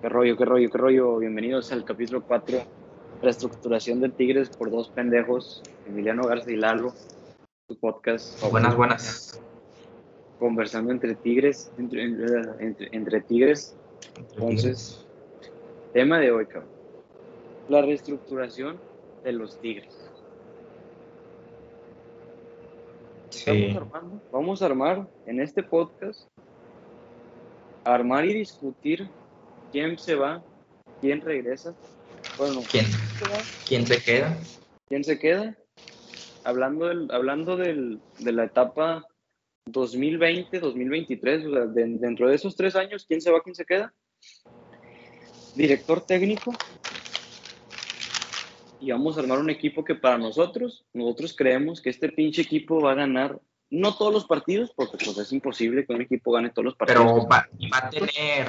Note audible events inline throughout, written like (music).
¿Qué rollo, qué rollo, qué rollo? Bienvenidos al capítulo 4, Reestructuración de Tigres por dos pendejos, Emiliano Garza y Lalo, su podcast. Buenas, buenas. Conversando entre tigres, entre, entre, entre tigres. Entonces, tema de hoy, cabrón. La reestructuración de los tigres. Sí. Vamos a armar en este podcast, armar y discutir quién se va, quién regresa, bueno, ¿Quién, quién se queda? quién se queda. Hablando, del, hablando del, de la etapa 2020-2023, o sea, de- dentro de esos tres años, ¿quién se va, quién se queda? Director técnico. Y vamos a armar un equipo que para nosotros, nosotros creemos que este pinche equipo va a ganar, no todos los partidos, porque pues es imposible que un equipo gane todos los partidos. Pero va, va a tener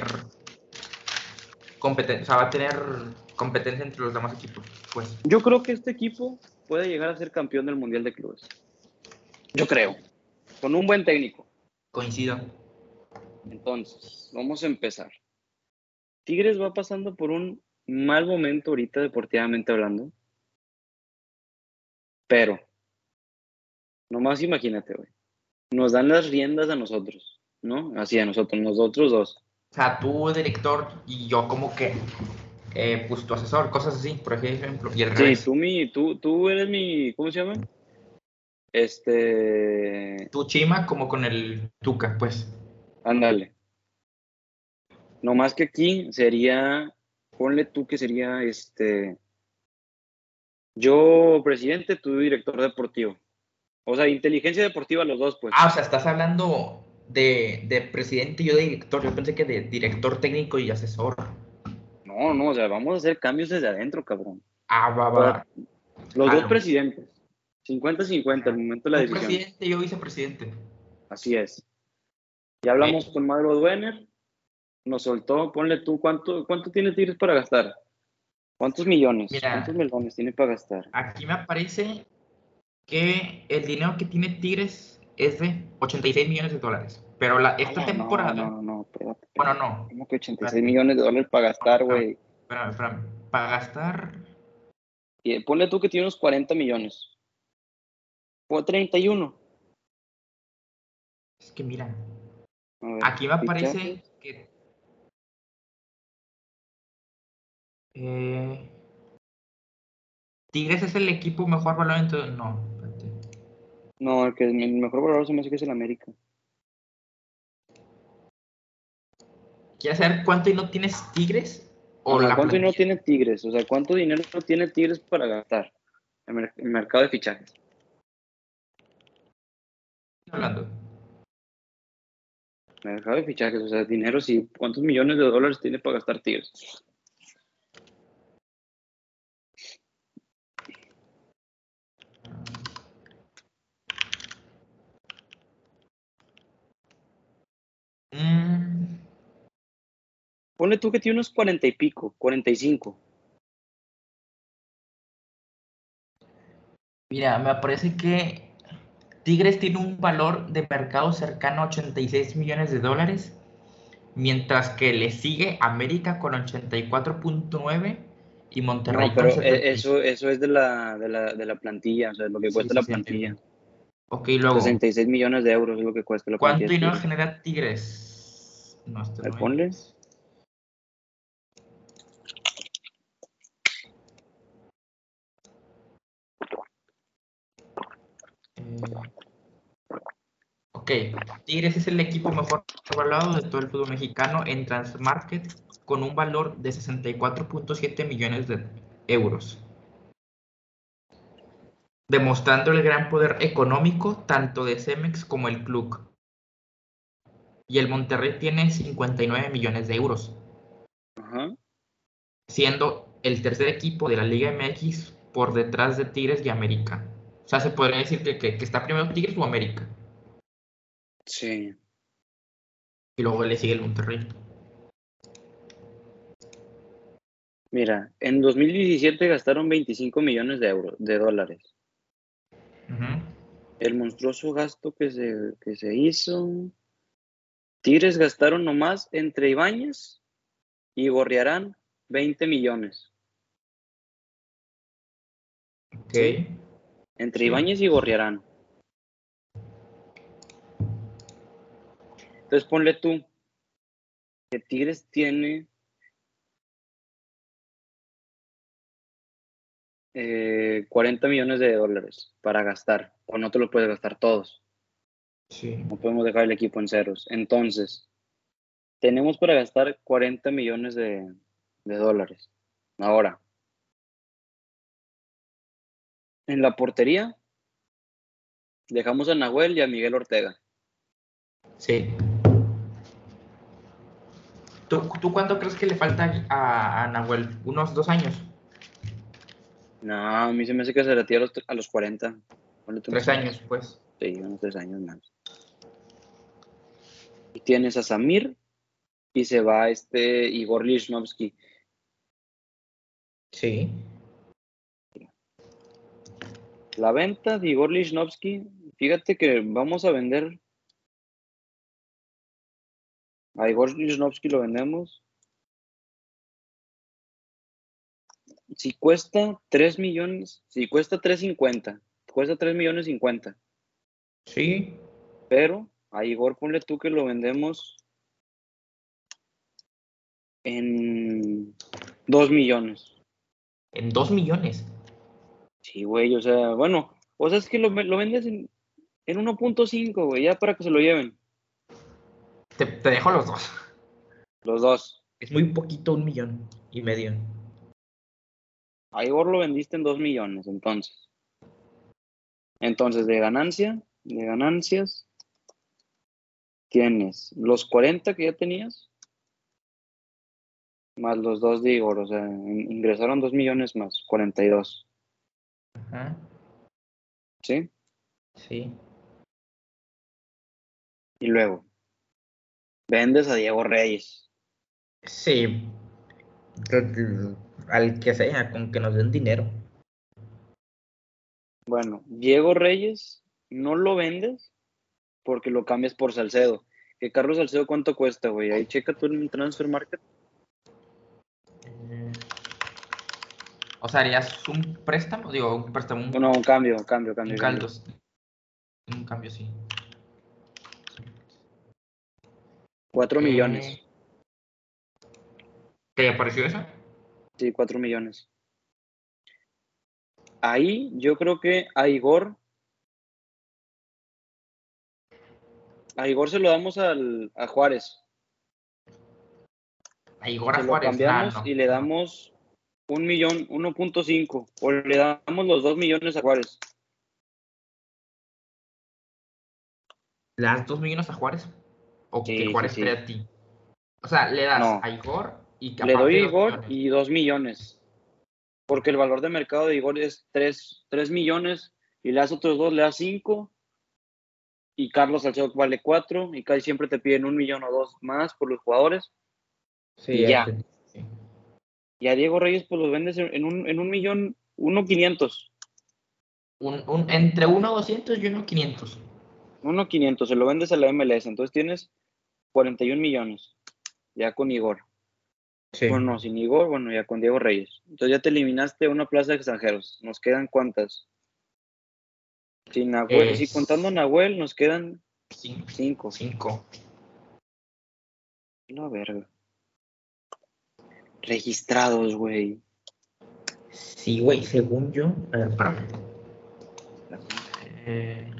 competencia, o sea, va a tener competencia entre los demás equipos. Pues Yo creo que este equipo puede llegar a ser campeón del Mundial de Clubes. Yo creo. Con un buen técnico. coincido. Entonces, vamos a empezar. Tigres va pasando por un mal momento ahorita deportivamente hablando. Pero, nomás imagínate, güey. Nos dan las riendas a nosotros, ¿no? Así a nosotros, nosotros dos. O sea, tú, director, y yo como que, eh, pues tu asesor, cosas así, por ejemplo. Y al Sí, revés. tú, mi, tú, tú eres mi, ¿cómo se llama? Este, Tú, Chima, como con el Tuca, pues. Ándale. No más que aquí sería, ponle tú que sería este, yo presidente, tú director deportivo. O sea, inteligencia deportiva los dos, pues. Ah, o sea, estás hablando de, de presidente y yo de director. Yo pensé que de director técnico y asesor. No, no, o sea, vamos a hacer cambios desde adentro, cabrón. Ah, va, va. Los Ah, dos no. presidentes. 50-50 al momento de la decisión. presidente, yo vicepresidente. Así es. Ya hablamos con Madro Duener, nos soltó, ponle tú, ¿cuánto, cuánto tiene Tigres para gastar? ¿Cuántos millones? Mira. ¿Cuántos millones tiene para gastar? Aquí me aparece que el dinero que tiene Tigres es de 86 millones de dólares. Pero la, esta Ah, temporada. No, no, no, espérate. Bueno, no. ¿Cómo que 86 Espérate. millones de dólares para gastar, güey? Espérame, espérame. Para gastar. Y Ponle tú que tiene unos 40 millones. O 31. Es que mira. Ver, Aquí me aparece fichajes. que. eh, Tigres es el equipo mejor valorado en todo. No. No, el que el mejor valor se me hace que es el América. ¿Quieres saber cuánto y no tienes Tigres? O Ajá, la ¿Cuánto dinero tiene Tigres? O sea, ¿cuánto dinero tiene Tigres para gastar en mer- el mercado de fichajes? hablando? Mercado de fichajes, o sea, dinero sí. ¿Cuántos millones de dólares tiene para gastar Tigres? Ponle tú que tiene unos 40 y pico, 45. Mira, me parece que Tigres tiene un valor de mercado cercano a 86 millones de dólares, mientras que le sigue América con 84.9 y Monterrey No, pero con 70. eso, eso es de la, de, la, de la plantilla, o sea, lo que cuesta sí, la sí, plantilla. Ok, luego, 66 millones de euros es lo que cuesta la ¿cuánto plantilla. de dinero genera Tigres? No, esto A ver, no ponle. es. Eh, Ok, Tigres es el equipo mejor valorado de todo el fútbol mexicano en Transmarket con un valor de 64.7 millones de euros, demostrando el gran poder económico tanto de Cemex como el club. Y el Monterrey tiene 59 millones de euros, siendo el tercer equipo de la Liga MX por detrás de Tigres y América. O sea, se podría decir que, que- que está primero Tigres o América. Sí. Y luego le sigue el Monterrey. Mira, en 2017 gastaron 25 millones de euros, de dólares. El monstruoso gasto que se, que se hizo. Tigres gastaron nomás entre Ibáñez y Gorriarán 20 millones. Ok. Sí. Entre. Ibáñez y Gorriarán. Entonces ponle tú que Tigres tiene eh, 40 millones de dólares para gastar, o no te lo puedes gastar todos. Sí. No podemos dejar el equipo en ceros. Entonces, tenemos para gastar 40 millones de, de dólares. Ahora, en la portería, dejamos a Nahuel y a Miguel Ortega. Sí. ¿Tú, tú cuánto crees que le falta a, a Nahuel? ¿Unos dos años? No, a mí se me hace que se retira a los, a los 40. Ponle tú Tres años, pues. Sí, unos tres años más. Y tienes a Samir y se va este Igor Lichnowsky. Sí. La venta de Igor Lichnowsky, fíjate que vamos a vender. A Igor Lichnowsky lo vendemos. Si cuesta 3 millones, si cuesta 3.50, cuesta 3 millones 50. Sí. Pero a Igor ponle tú que lo vendemos en 2 millones. En dos millones. Sí, güey, o sea, bueno, o sea, es que lo, lo vendes en, en 1.5, güey, ya para que se lo lleven. Te, te dejo los dos. Los dos. Es muy poquito, un millón y medio. A Igor lo vendiste en 2 millones, entonces. Entonces, de ganancia, de ganancias, tienes los 40 que ya tenías, más los dos de Igor, o sea, in- ingresaron 2 millones más, 42, Ajá. ¿sí? Sí. Y luego, vendes a Diego Reyes. Sí. Al que sea, con que nos den dinero. Bueno, Diego Reyes no lo vendes porque lo cambias por Salcedo. Que Carlos Salcedo, ¿cuánto cuesta, güey? Ahí checa tú en Transfer Market. O sea, harías un préstamo, digo, un préstamo, un, No, un cambio, un cambio, un cambio. cambio. caldos. Un cambio, sí. 4 Eh, millones. ¿Te pareció eso? Sí, 4 millones. Ahí yo creo que a Igor. A Igor se lo damos al, a Juárez. A Igor a lo Juárez. cambiamos nah, no. y le damos un millón, 1.5. O le damos los 2 millones a Juárez. ¿Le das dos millones a Juárez? ¿O Sí, que sí, Juárez sí. dé a ti? O sea, le das No. a Igor y que Le doy a Igor millones. y 2 millones. Porque el valor de mercado de Igor es 3, millones y le das otros dos, le das 5. Y Carlos Salcedo vale 4 y casi siempre te piden un millón o dos más por los jugadores. Sí, ya. entendí, sí. Y a Diego Reyes pues los vendes en un, en un millón, uno quinientos. Un, un, entre uno 200 y uno 500. Uno quinientos, se lo vendes a la MLS. Entonces tienes 41 millones. Ya con Igor. Sí. Bueno, no, sin Igor, bueno, ya con Diego Reyes. Entonces ya te eliminaste una plaza de extranjeros. Nos quedan cuántas? Sin Nahuel, Es- si contando a Nahuel, nos quedan Cinco. cinco. Cinco. La verga. Registrados, güey. Sí, güey, según yo. A ver, espérame. Eh,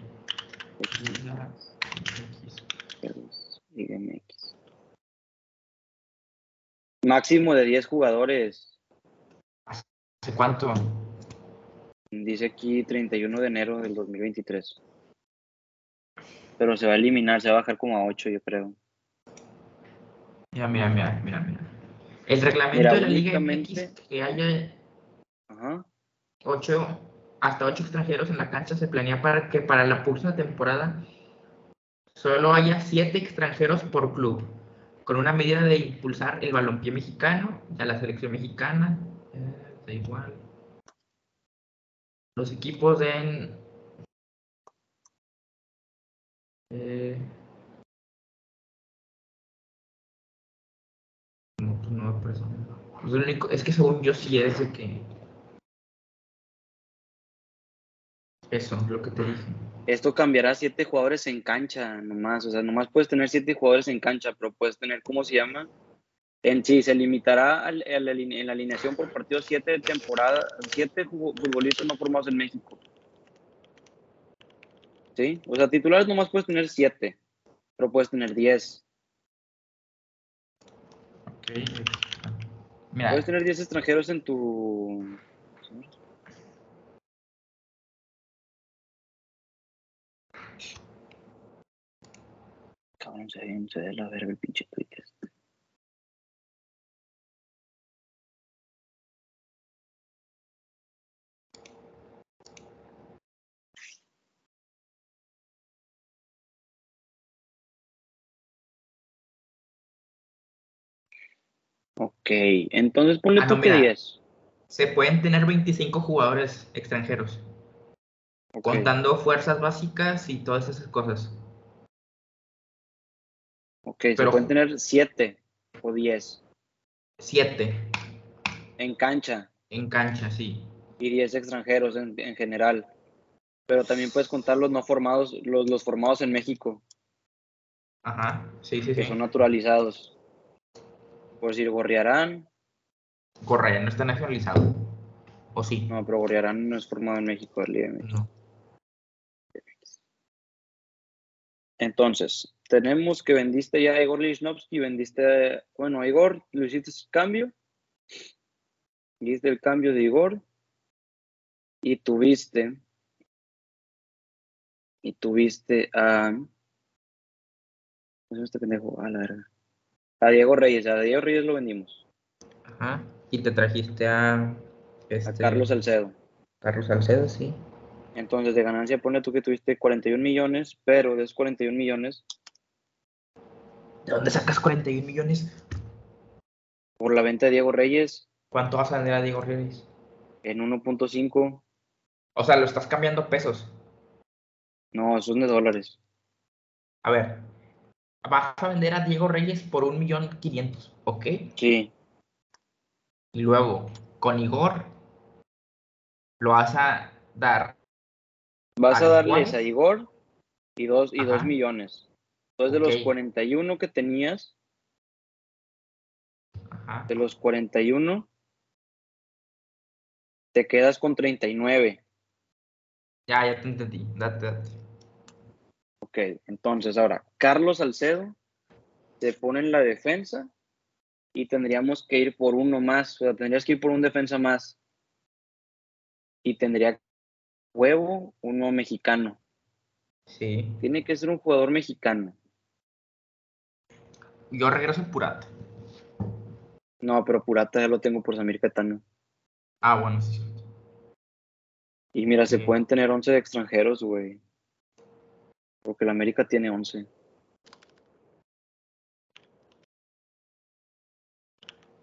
MX. Máximo de 10 jugadores. ¿Hace cuánto? Dice aquí 31 de enero del 2023. Pero se va a eliminar, se va a bajar como a 8, yo creo. Mira, mira, mira, mira, mira. El reglamento Mira, de la Liga MX que haya Ajá. ocho, hasta ocho extranjeros en la cancha se planea para que para la próxima temporada solo haya siete extranjeros por club, con una medida de impulsar el balompié mexicano y a la selección mexicana. eh, da igual. Los equipos den eh, como nueva persona. Pues el único, es que según yo sí es de que. Eso, lo que te dije. Esto cambiará siete jugadores en cancha nomás. O sea, nomás puedes tener siete jugadores en cancha, pero puedes tener, ¿cómo se llama? En sí, se limitará en la alineación por partido siete de temporada, siete futbolistas no formados en México. ¿Sí? O sea, titulares nomás puedes tener siete, pero puedes tener diez. Mira, Puedes tener 10 extranjeros en tu. Cabrón, se ve, se ve la verga el pinche Twitter. Ok, entonces ponle Ah, tú no, que mira. 10. se pueden tener 25 jugadores extranjeros, contando fuerzas básicas y todas esas cosas. ok, se pero- pueden tener 7 o 10 Siete en cancha en cancha, sí. y 10 extranjeros en, en general. Pero también puedes contar los no formados, los, los formados en México, Ajá, sí, sí, que sí. son naturalizados. Por decir, Gorriarán, Correa no está nacionalizado. ¿O sí? no, pero Gorriarán no es formado en México, el México. No. Entonces, tenemos que vendiste ya a Igor Lichnowsky, vendiste, bueno, a Igor, lo hiciste cambio, hiciste el cambio de Igor y tuviste, y tuviste a, ¿cómo se llama este pendejo? A la verga. A Diego Reyes, a Diego Reyes lo vendimos, Ajá. Y te trajiste a. a Este, Carlos Salcedo. Carlos Salcedo, sí. Entonces, de ganancia, pone tú que tuviste 41 millones, pero de esos 41 millones, ¿De dónde sacas 41 millones? por la venta de Diego Reyes, ¿Cuánto vas a vender a Diego Reyes? en 1.5, O sea, lo estás cambiando pesos. no, son de dólares. A ver, vas a vender a Diego Reyes por un millón quinientos, ¿ok? Sí, Y luego, con Igor, lo vas a dar. Vas ¿A a darles Juárez? a Igor y dos, y dos millones. Entonces, de los Ok. 41 que tenías, Ajá. de los 41, te quedas con 39. Ya, ya te entendí. Date, date. Ok, entonces ahora, Carlos Salcedo se pone en la defensa y tendríamos que ir por uno más. O sea, tendrías que ir por un defensa más. Y tendría huevo uno mexicano. Sí. Tiene que ser un jugador mexicano. Yo regreso a Purata. No, pero Purata ya lo tengo por Samir Catano. Ah, bueno, sí. Y mira, se pueden tener 11 de extranjeros, güey. Porque la América tiene 11.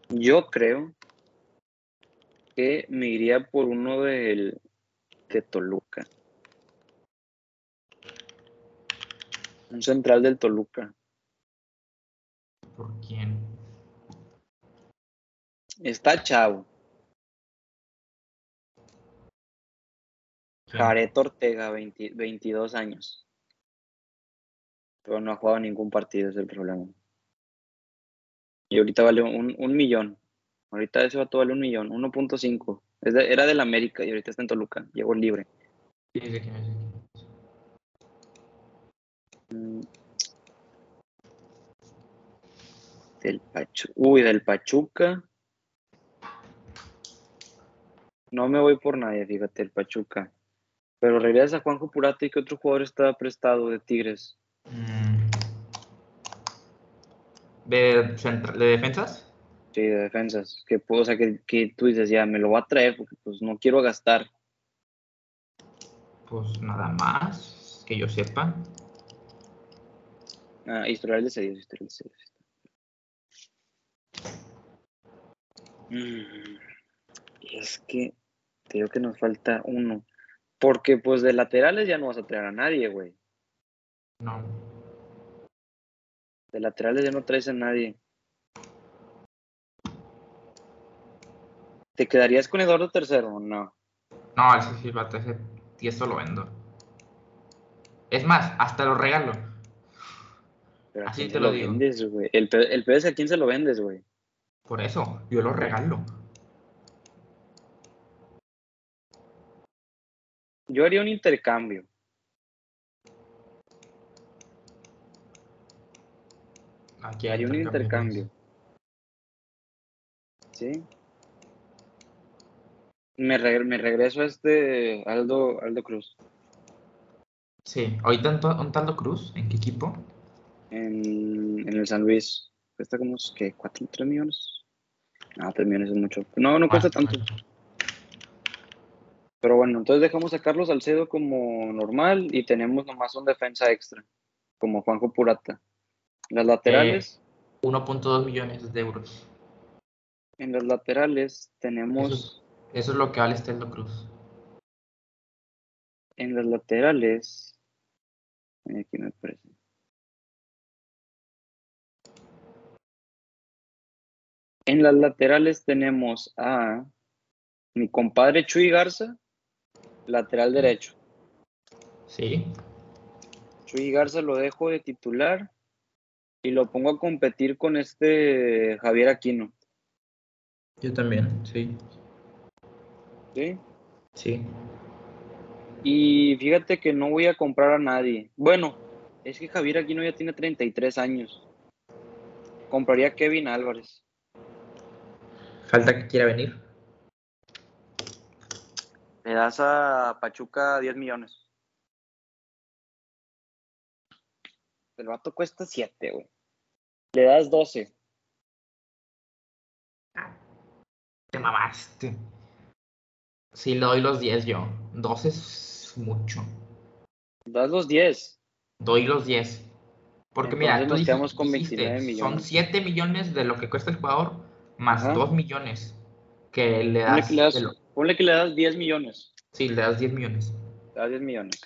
Yo creo que me iría por uno del, de Toluca. Un central del Toluca. ¿Por quién? Está chavo. Jared Ortega, 20 22 años. Pero no ha jugado ningún partido, es el problema. Y ahorita vale un, un millón. Ahorita ese vato vale un millón, 1.5. Es de- Era del América y ahorita está en Toluca. Llegó libre. Sí, sí, sí, sí. Mm. Del Pachu Uy, del Pachuca. No me voy por nadie, fíjate, el Pachuca. Pero regresa Juanjo Purata y que otro jugador está prestado de Tigres. Mm. ¿De, centra- ¿De defensas? Sí, de defensas. Que, puedo- o sea, que, que tú dices, ya, me lo voy a traer porque pues no quiero gastar. Pues nada más que yo sepa. Ah, historial de cedidos, historial de cedidos. Mm, es que te digo que nos falta uno. Porque pues de laterales ya no vas a traer a nadie, güey. No. De laterales ya no traes a nadie. ¿Te quedarías con Eduardo tercero o no? No, ese sí, vato, ese tieso lo vendo. Es más, hasta lo regalo. Pero ¿a Así te se lo digo. vendes? El, pe- el peor es a quién se lo vendes, güey. Por eso, yo lo regalo. Yo haría un intercambio. Aquí Haría un intercambio. ¿Sí? Me, re- me regreso a este Aldo, Aldo Cruz Sí, ahorita un, to- un Taldo Cruz, ¿en qué equipo? en, en el San Luis. Cuesta como, ¿qué? ¿Cuatro, tres millones? No, tres millones es mucho. No, no cuesta tanto. Pero bueno, entonces dejamos a Carlos Salcedo como normal y tenemos nomás un defensa extra, como Juanjo Purata. Las laterales, 1.2 millones de euros. en las laterales tenemos, Eso es lo que vale este Taldo Cruz. en las laterales, aquí me parece. En las laterales tenemos a mi compadre Chuy Garza, lateral derecho. Sí, Chuy Garza lo dejo de titular y lo pongo a competir con este Javier Aquino. yo también, sí. ¿sí? Sí. Y fíjate que no voy a comprar a nadie. Bueno, es que Javier Aquino ya tiene 33 años. Compraría a Kevin Álvarez. Falta que quiera venir. Le das a Pachuca 10 millones. El vato cuesta 7, güey. Le das 12. Te mamaste. Sí, le doy los 10 yo. 12 es mucho. Das los 10. Doy los 10. Porque mira, Entonces tú nos quedamos con dijiste, 29 son millones. 7 millones de lo que cuesta el jugador más Ajá. 2 millones que le Ponle das. que, le das, lo- ponle que le das 10 millones. sí, le das 10 millones. Le das 10 millones.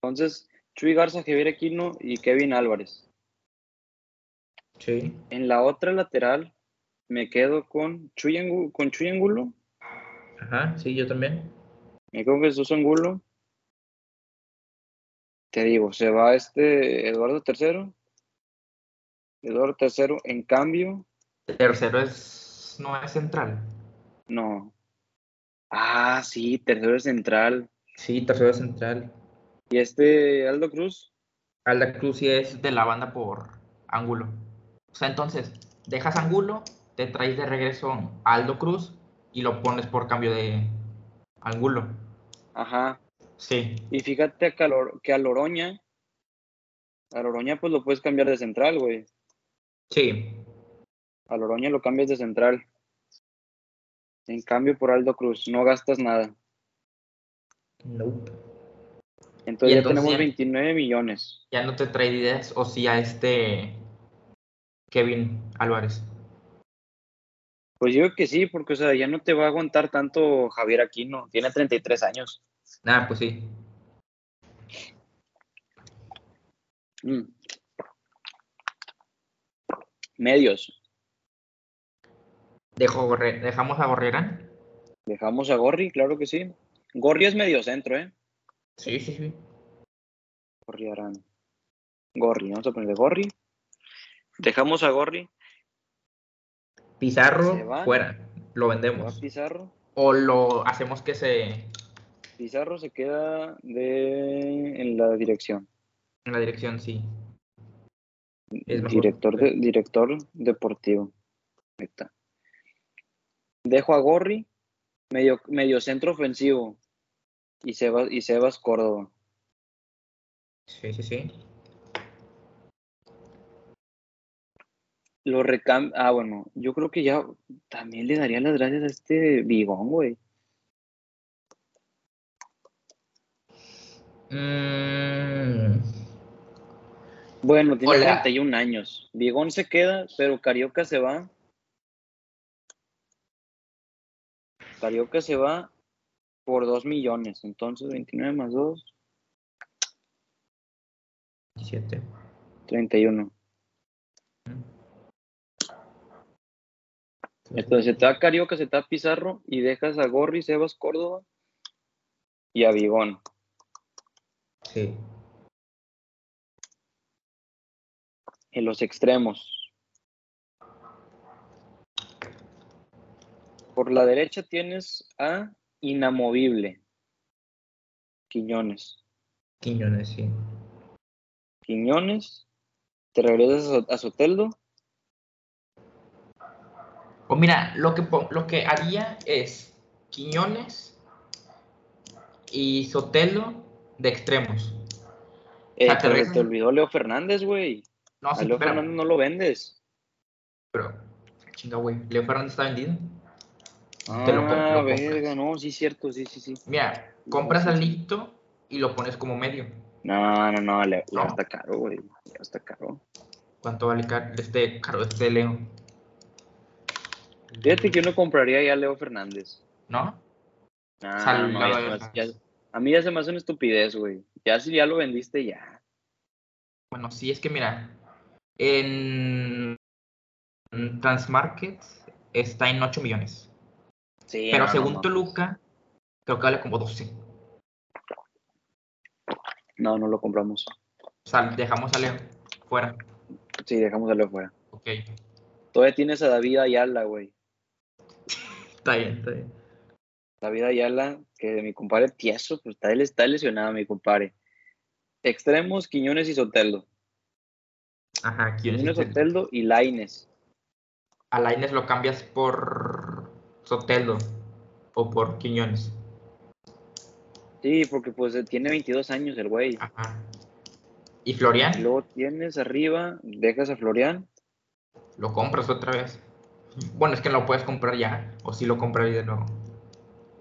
Entonces, Chuy Garza, Javier Aquino y Kevin Álvarez. Sí. En la otra lateral me quedo con Chuy, Angu- con Chuy Angulo. Ajá, sí, yo también. Me quedo con Jesús Angulo. Te digo, se va este Eduardo III. Eduardo III, en cambio, Tercero es. No es central. no. Ah, sí, tercero es central. Sí, tercero es central. Y este Aldo Cruz, Alda Cruz sí es de la banda por ángulo. O sea, entonces, dejas ángulo, te traes de regreso a Aldo Cruz y lo pones por cambio de ángulo. ajá. Sí, Y fíjate que a, Lor- que a Loroña, a Loroña pues lo puedes cambiar de central, güey. sí. A Loroña lo cambias de central. En cambio por Aldo Cruz, no gastas nada. Nope. Entonces, ya tenemos ya- 29 millones. Ya no te trae ideas o si a este Kevin Álvarez. Pues yo creo que sí, porque o sea, ya no te va a aguantar tanto Javier Aquino. Tiene 33 años. Ah, pues sí. Mm. Medios. Dejo dejamos a Gorrerán. Dejamos a Gorri, claro que sí. Gorri es medio centro, ¿eh? Sí, sí, sí. Gorri Arán. Gorri, vamos a ponerle Gorri. Dejamos a Gorri. Pizarro va. fuera. Lo Se va vendemos. Pizarro. O lo hacemos que se Pizarro se queda de... en la dirección. en la dirección, sí. Es. Director, de- director deportivo. Ahí está. Dejo a Gorri, medio, medio centro ofensivo. Y Sebas, y Sebas Córdoba. Sí, sí, sí. Lo recam Ah, bueno, yo creo que ya también le daría las gracias a este Bigón, güey. Mm, Bueno, tiene Hola. 31 años. Bigón se queda, pero Carioca se va. Carioca se va por 2 millones. Entonces, 29 más 2, 17. 31. Entonces se te da Carioca, se te da Pizarro y dejas a Gorri, Sebas Córdoba y a Vigón. Sí. En los extremos. Por la derecha tienes a Inamovible. Quiñones. Quiñones, sí. Quiñones. Te regresas a, a Soteldo. O mira, lo que, lo que haría es Quiñones y Sotelo de extremos. Eh, sea, te olvidó Leo Fernández, güey. No, A sí, Leo pero, Fernández no lo vendes. pero chinga, güey. Leo Fernández está vendido. Te lo Ah, lo verga, no, sí, cierto, sí, sí, sí. Mira, compras al. Lito y lo pones como medio. No, no, no, Leo, Leo No. está caro, güey. Leo está caro. ¿Cuánto vale car- este caro este Leo? Fíjate que yo no compraría ya a Leo Fernández. ¿No? Ah, Salgado no, ya ya- a mí ya se me hace una estupidez, güey. Ya si ya lo vendiste, ya. Bueno, sí, es que mira, en Transmarket está en 8 millones. Sí, Pero no, no según mames. Toluca, creo que vale como 12. No, no lo compramos. O sea, dejamos a Leo fuera. Sí, dejamos a Leo fuera. Ok, Todavía tienes a David Ayala, güey. Está bien, está bien. David Ayala, que de mi compadre tieso, pues está, está lesionado, mi compadre. Extremos, Quiñones y Soteldo. Ajá, ¿quién Quiñones, es Soteldo y Laines. A Lainez lo cambias por Sotelo o por Quiñones. Sí, porque pues tiene 22 años el güey. Ajá. ¿Y Florian? luego tienes arriba, dejas a Florian. Lo compras otra vez. Bueno, es que no lo puedes comprar ya. O si lo compras de nuevo.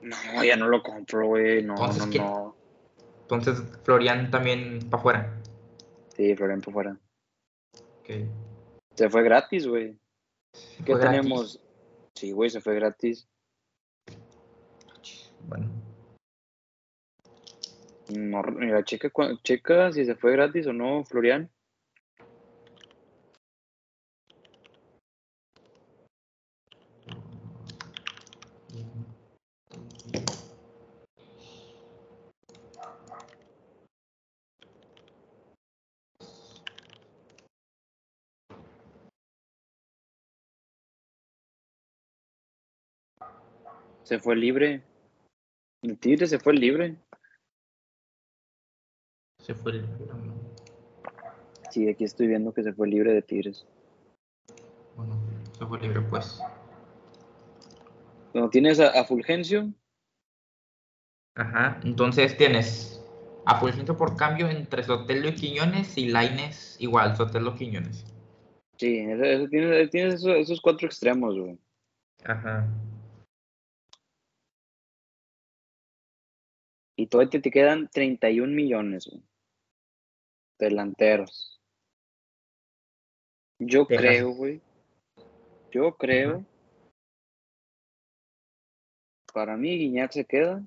No, ya no lo compro, güey. No, Entonces, no, ¿qué? no. Entonces, Florian también para afuera. Sí, Florian por fuera. Ok. Se fue gratis, güey. ¿Qué gratis. tenemos? Sí, güey, se fue gratis. Bueno, No, mira, checa, checa si se fue gratis o no, Florian. Se fue libre. El Tigre se fue libre. se fue el. Sí, aquí estoy viendo que se fue libre de Tigres. Bueno, se fue libre, pues. Cuando tienes a, a Fulgencio, Ajá. Entonces tienes a Fulgencio por cambio entre Sotelo y Quiñones y Laines igual, Sotelo Quiñones. sí, eso, eso tienes, tienes esos, esos cuatro extremos, güey. Ajá. Y todavía te, te quedan 31 millones, güey. Delanteros. Yo creo, güey. Yo creo. Para mí, Guiñac se queda.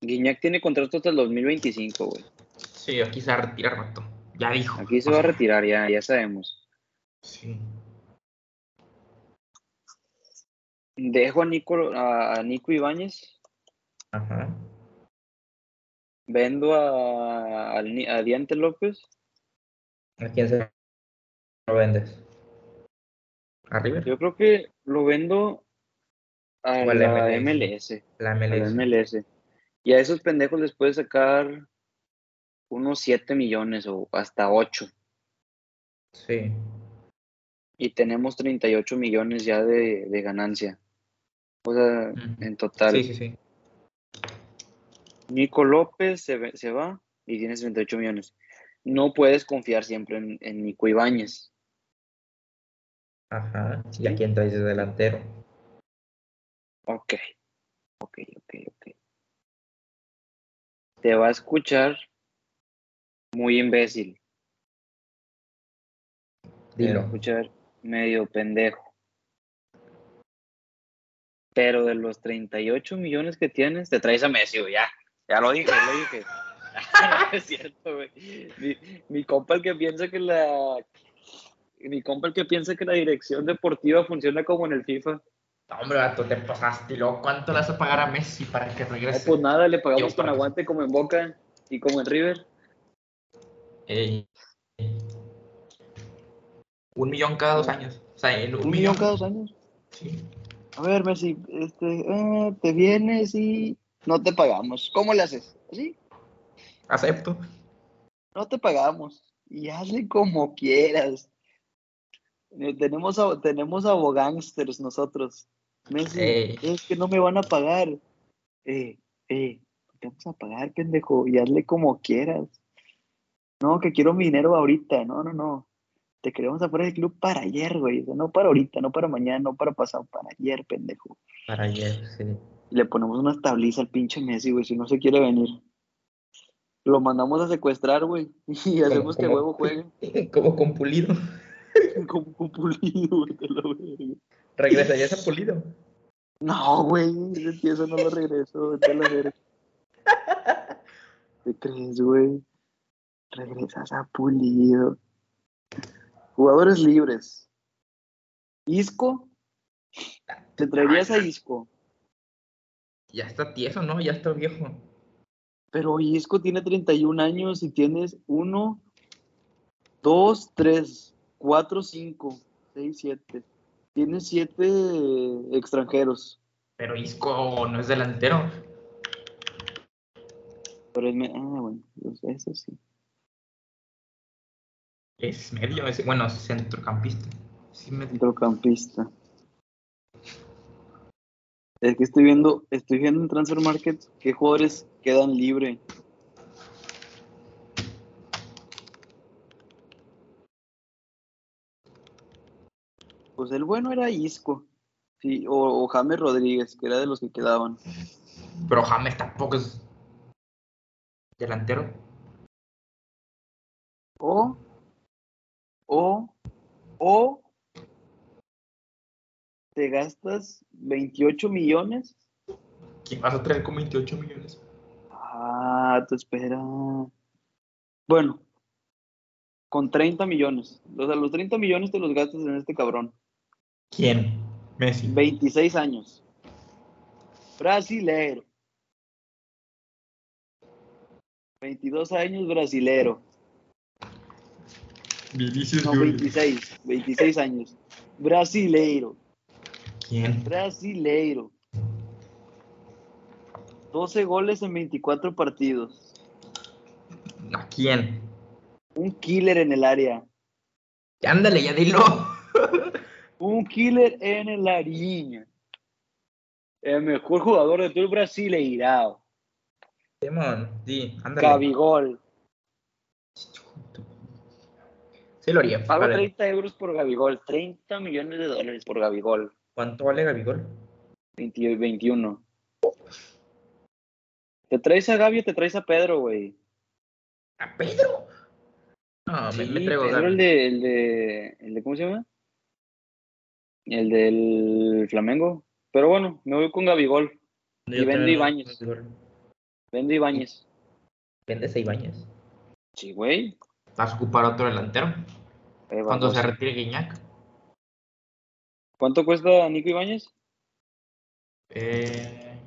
Guiñac tiene contrato hasta el 2025, güey. Sí, aquí se va a retirar, rato. Ya dijo. Aquí se va a retirar, ya, ya sabemos. Sí. Dejo a Nico, a, a Nico Ibáñez. Ajá. Vendo a, Ni- a Diante López. ¿A quién se lo vendes? ¿A River? Yo creo que lo vendo a a la la MLS. La a la MLS. MLS. Y a esos pendejos les puedes sacar unos 7 millones o hasta 8. Sí. Y tenemos 38 millones ya de, de ganancia. O sea, en total. Sí, sí, sí. Nico López se, ve- se va y tienes 38 millones. No puedes confiar siempre en, en Nico Ibáñez. Ajá. ¿Y a quién traes de delantero? Ok. Ok, ok, ok. Te va a escuchar muy imbécil. Te va a Dilo. escuchar medio pendejo. Pero de los 38 millones que tienes, te traes a Messi, ya. Ya lo dije, lo dije. No (laughs) es cierto, güey. Mi, mi compa el que piensa que la. Mi compa el que piensa que la dirección deportiva funciona como en el FIFA. Hombre, vato, te pasaste. ¿Y luego cuánto le vas a pagar a Messi para que No, regrese? pues nada, le pagamos Yo, con aguante como en Boca y como en River. Ey. Un millón cada dos años. O sea, en un, Un millón cada dos años. Sí. A ver, Messi, este, eh, te vienes y no te pagamos. ¿Cómo le haces? ¿Así? Acepto. No te pagamos. Y hazle como quieras. Eh, Tenemos, a- tenemos abogánsters nosotros. Messi, es que no me van a pagar. Eh, eh, te vamos a pagar, pendejo, y hazle como quieras. No, que quiero mi dinero ahorita. No, no, no. Te queremos afuera del club para ayer, güey. O sea, no para ahorita, no para mañana, no para pasado, para ayer, pendejo. Para ayer, sí. Le ponemos una tabliza al pinche Messi, güey, si no se quiere venir. Lo mandamos a secuestrar, güey, (laughs) y hacemos que como- huevo juegue (laughs) Como con pulido. (laughs) como un pulido, güey, te la verga. ¿Regresarías a pulido? No, güey, eso no lo regreso, a la verga. ¿Qué crees, güey? Regresas a pulido. Jugadores libres. Isco. ¿Te traerías a Isco? Ya está tieso, ¿no? Ya está viejo. Pero Isco tiene 31 años y tienes 1, 2, 3, 4, 5, 6, 7. Tienes 7 extranjeros. Pero Isco no es delantero. Pero es me- ah, bueno, pues eso sí. Es medio, es, bueno, centrocampista. Sí, medio. Centrocampista. Es que estoy viendo, estoy viendo en Transfer Market qué jugadores quedan libre. Pues el bueno era Isco. Sí, o, o James Rodríguez, que era de los que quedaban. Pero James tampoco es delantero. O, o, o te gastas 28 millones. ¿Quién vas a traer con 28 millones? Ah, te espera. Bueno, con 30 millones. O sea, los 30 millones te los gastas en este cabrón. ¿Quién? Messi. 26 años. Brasilero. 22 años brasilero. Vinicius No, Junior. 26. 26 años. Brasileiro. ¿Quién? Brasileiro. 12 goles en 24 partidos. ¿A quién? Un killer en el área. Ándale, ya dilo. Un killer en el área. El mejor jugador de todo el Brasileirao. Simón, sí, ándale. Gabigol. Sí lo haría. Pago Vale. 30 euros por Gabigol. 30 millones de dólares por Gabigol. ¿Cuánto vale Gabigol? 20 21. ¿Te traes a Gabi o te traes a Pedro, güey? ¿A Pedro? No, me, Sí, me traigo a Pedro, Gabi. el de, el de, el de, ¿cómo se llama? El del Flamengo. Pero bueno, me voy con Gabigol. Yo y vendo. Gabigol. Vendo Ibáñez. Vendes a Ibáñez. Sí, güey. Vas a ocupar otro delantero. Eh, Cuando se retire Guiñac. ¿Cuánto cuesta Nico Ibáñez? Eh...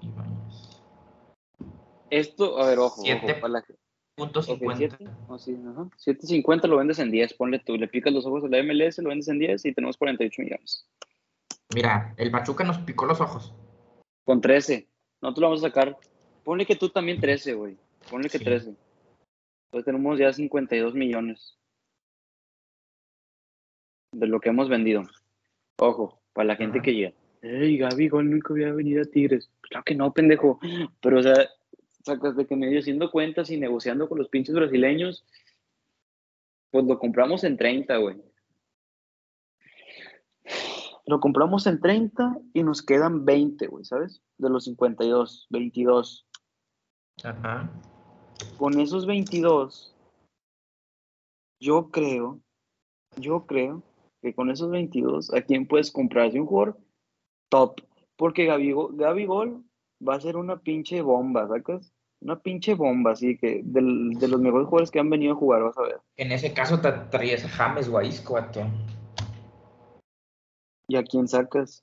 Ibáñez. Esto, a ver, ojo, Siete ojo, para la- Punto ok, 50. siete, oh, sí, ajá. 7.50 lo vendes en 10, ponle tú, le picas los ojos a la MLS, lo vendes en 10 y tenemos 48 millones. Mira, el Pachuca nos picó los ojos. Con 13, no te lo vamos a sacar. Ponle que tú también 13, güey. Ponle que Sí. 13. Entonces tenemos ya 52 millones de lo que hemos vendido. Ojo, para la gente Ajá. que llega. Ey, Gaby, Gol nunca voy a venir a Tigres. Claro que no, pendejo. Pero, o sea, sacas de que medio haciendo cuentas y negociando con los pinches brasileños, pues lo compramos en 30, güey. Lo compramos en 30 y nos quedan 20, güey, ¿sabes? De los 52, 22. Ajá. Con esos 22, yo creo, yo creo que con esos 22, ¿a quién puedes comprarse un jugador top? Porque Gabigol, Gabigol va a ser una pinche bomba, ¿sacas? Una pinche bomba, así que del- de los mejores jugadores que han venido a jugar, vas a ver. En ese caso te traías a James o a Isco. ¿Y a quién sacas?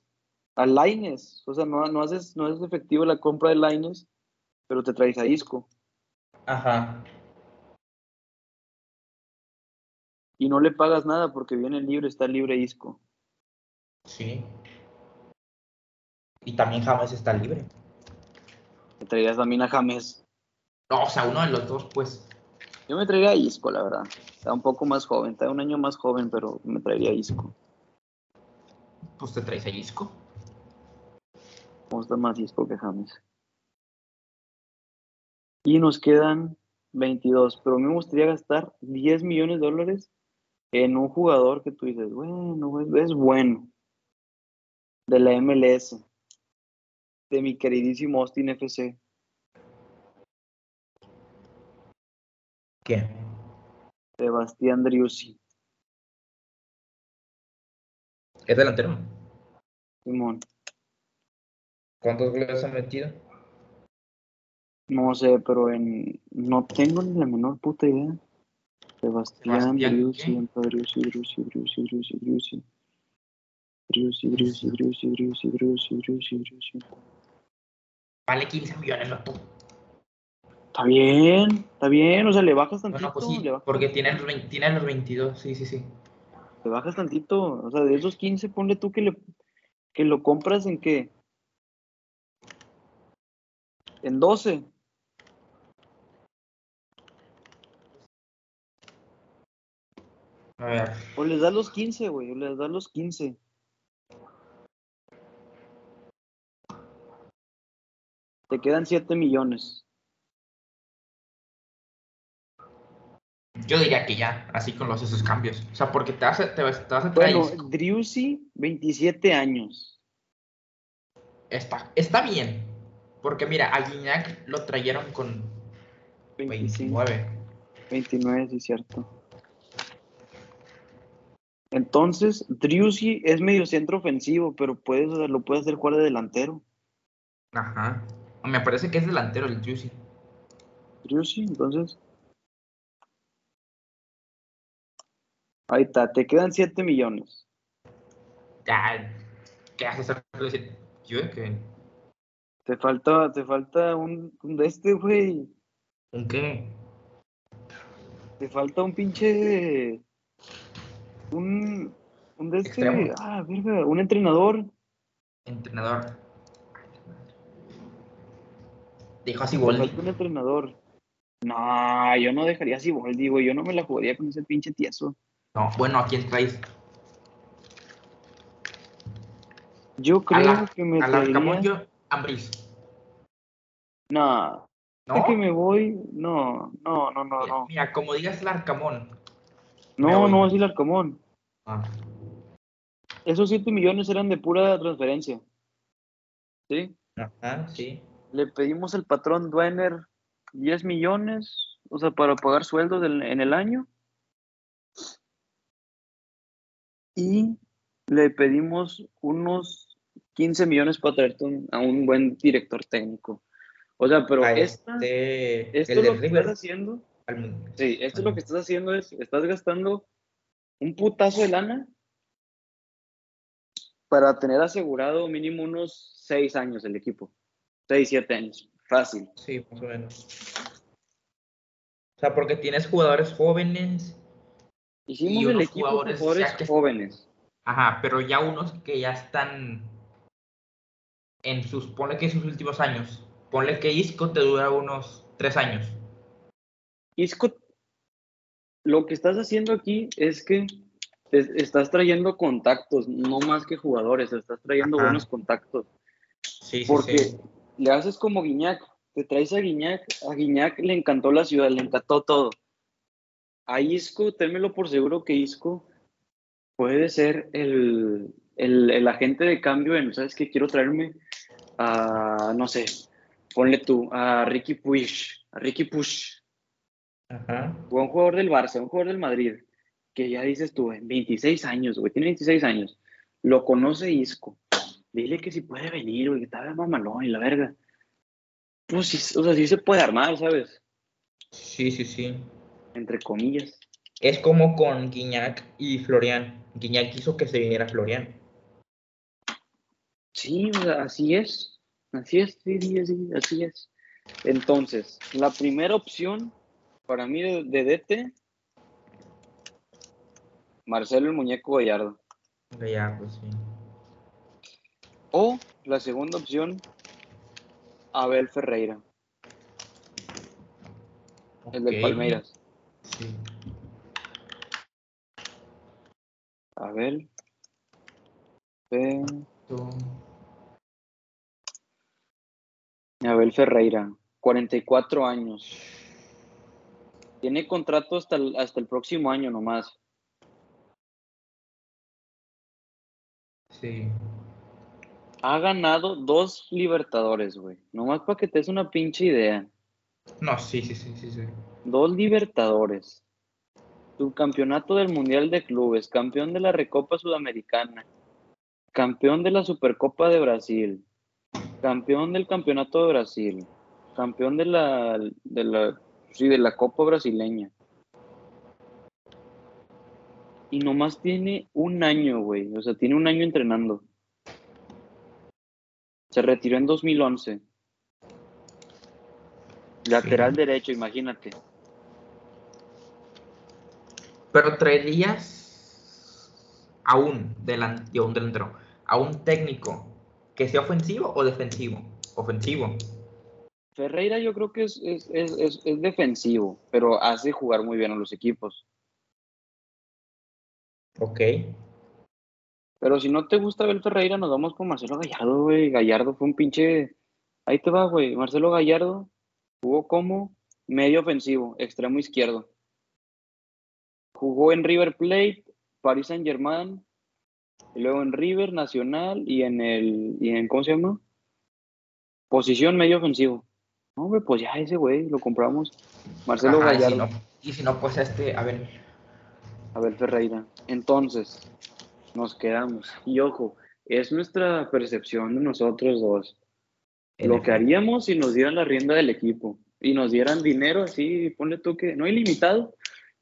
A Laines. O sea, no, no, haces, no haces efectivo la compra de Laines, pero te traes a Isco. Ajá. Y no le pagas nada porque viene libre, está libre Isco. Sí. Y también James está libre. Te traerías también a James. No, o sea, uno de los dos, pues. Yo me traería a Isco, la verdad. Está un poco más joven, está un año más joven, pero me traería a Isco. Pues te traes a Isco. Me gusta más Isco que James. Y nos quedan 22, pero me gustaría gastar 10 millones de dólares en un jugador que tú dices, bueno, es, es bueno. De la MLS. De mi queridísimo Austin FC. ¿Qué? Sebastián Driussi. ¿Es delantero? Simón. ¿Cuántos goles ha metido? No sé, pero en no tengo ni la menor puta idea. Sebastián ¿Sebastián Driussi, entra Driussi, Driussi, Driussi, Driussi, Driussi. Driussi, Driussi, Driussi, Driussi, Driussi, Driussi, Driussi. Vale 15 millones, loco. Está bien, está bien, o sea, le bajas tantito, no, pues sí, le, bajas, porque tiene los, 20 tiene los 22, sí, sí, sí. le bajas tantito, o sea, de esos 15 ponle tú que le que lo compras en qué? En 12. A ver, O les das los 15, güey, o les das los 15. Te quedan 7 millones. yo diría que ya, así con los esos cambios. O sea, porque te vas a, te vas, te vas a traer. Bueno. Driussi, 27 años. Está, está bien. Porque mira, a Guiñac lo trajeron con 25, 29. 29, sí, cierto. Entonces, Driussi es medio centro ofensivo, pero puedes, lo puede hacer jugar de delantero. Ajá. Me parece que es delantero el Juicy. Driussi, entonces. Ahí está, te quedan 7 millones. Ya, ¿qué haces? Yo que. Te falta, te falta un, un de este, güey. ¿Un qué? Te falta un pinche. Un. Un de este. Ah, verga, un entrenador. Entrenador. Dijo así Boldi. un entrenador. No, yo no dejaría así Boldi, güey. Yo no me la jugaría con ese pinche tieso. No, bueno, ¿a quién traes? Yo creo que me al Arcamón traería... yo, Ambris. No, ¿No? que me voy... No, no, no, no, no. Mira, como digas el Arcamón. me No, no, es el Arcamón. Ah, Esos 7 millones eran de pura transferencia. ¿Sí? Ajá, sí. Le pedimos al patrón Duener 10 millones, o sea, para pagar sueldos del- en el año. Y le pedimos unos 15 millones para traerte un- a un buen director técnico. O sea, pero A esta, este, esto lo que estás haciendo, al- sí, esto es lo que estás haciendo es, estás gastando un putazo de lana para tener asegurado mínimo unos 6 años el equipo. 6, 7 años. Fácil. Sí, más o menos. O sea, porque tienes jugadores jóvenes. Hicimos Y el unos equipo con jugadores jugadores que- jóvenes. Ajá, pero ya unos que ya están en sus, ponle que sus últimos años. Ponle que Isco te dura unos tres años. Isco, lo que estás haciendo aquí es que es- estás trayendo contactos, no más que jugadores, estás trayendo Ajá. buenos contactos. Sí, sí, Porque sí. le haces como Guiñac, te traes a Guiñac, a Guiñac le encantó la ciudad, le encantó todo. A Isco, témelo por seguro que Isco puede ser el, el, el agente de cambio en, ¿sabes qué? Quiero traerme a, no sé, ponle tú, a Ricky Puig, a Ricky Push, Ajá. a un jugador del Barça, un jugador del Madrid, que ya dices tú, en 26 años, güey, tiene 26 años, lo conoce Isco, dile que si puede venir, güey, que está mamalón y la verga. Pues sí, o sea, sí se puede armar, ¿sabes? Sí, sí, sí. Entre comillas. Es como con Guiñac y Florian. Guiñac quiso que se viniera Florian. Sí, así es. Así es, sí, sí, sí, así es. Entonces, la primera opción para mí de, de DT, Marcelo el Muñeco Gallardo. Gallardo, sí. O la segunda opción, Abel Ferreira, el del Palmeiras. Sí. Abel. Fe- Abel Ferreira, 44 años. Tiene contrato hasta el, hasta el próximo año nomás. Sí. Ha ganado dos Libertadores, güey. Nomás para que te des una pinche idea. No, sí, sí, sí, sí, sí. Dos Libertadores. Subcampeonato del Mundial de Clubes. Campeón de la Recopa Sudamericana. Campeón de la Supercopa de Brasil. Campeón del Campeonato de Brasil. Campeón de la, de la, sí, de la Copa Brasileña. Y nomás tiene un año, güey. O sea, tiene un año entrenando. Se retiró en 2011. Lateral Sí. derecho, imagínate. Pero traerías a un delantero, un delantero, a un técnico que sea ofensivo o defensivo. Ofensivo. Ferreira yo creo que es, es, es, es- defensivo, pero hace jugar muy bien a los equipos. Ok. Pero si no te gusta ver Ferreira, nos vamos con Marcelo Gallardo, güey. Gallardo fue un pinche. Ahí te va, güey. Marcelo Gallardo jugó como medio ofensivo, extremo izquierdo. Jugó en River Plate, Paris Saint Germain, y luego en River Nacional y en el. Y en, ¿Cómo se llama? Posición medio ofensivo. No, güey, pues ya ese güey, lo compramos. Marcelo Ajá, y si Gallardo. no, y si no, pues este, a ver. Abel Ferreira. Entonces, nos quedamos. Y ojo, es nuestra percepción de nosotros dos. Lo que haríamos si nos dieran la rienda del equipo y nos dieran dinero así, ponle tú que, no ilimitado,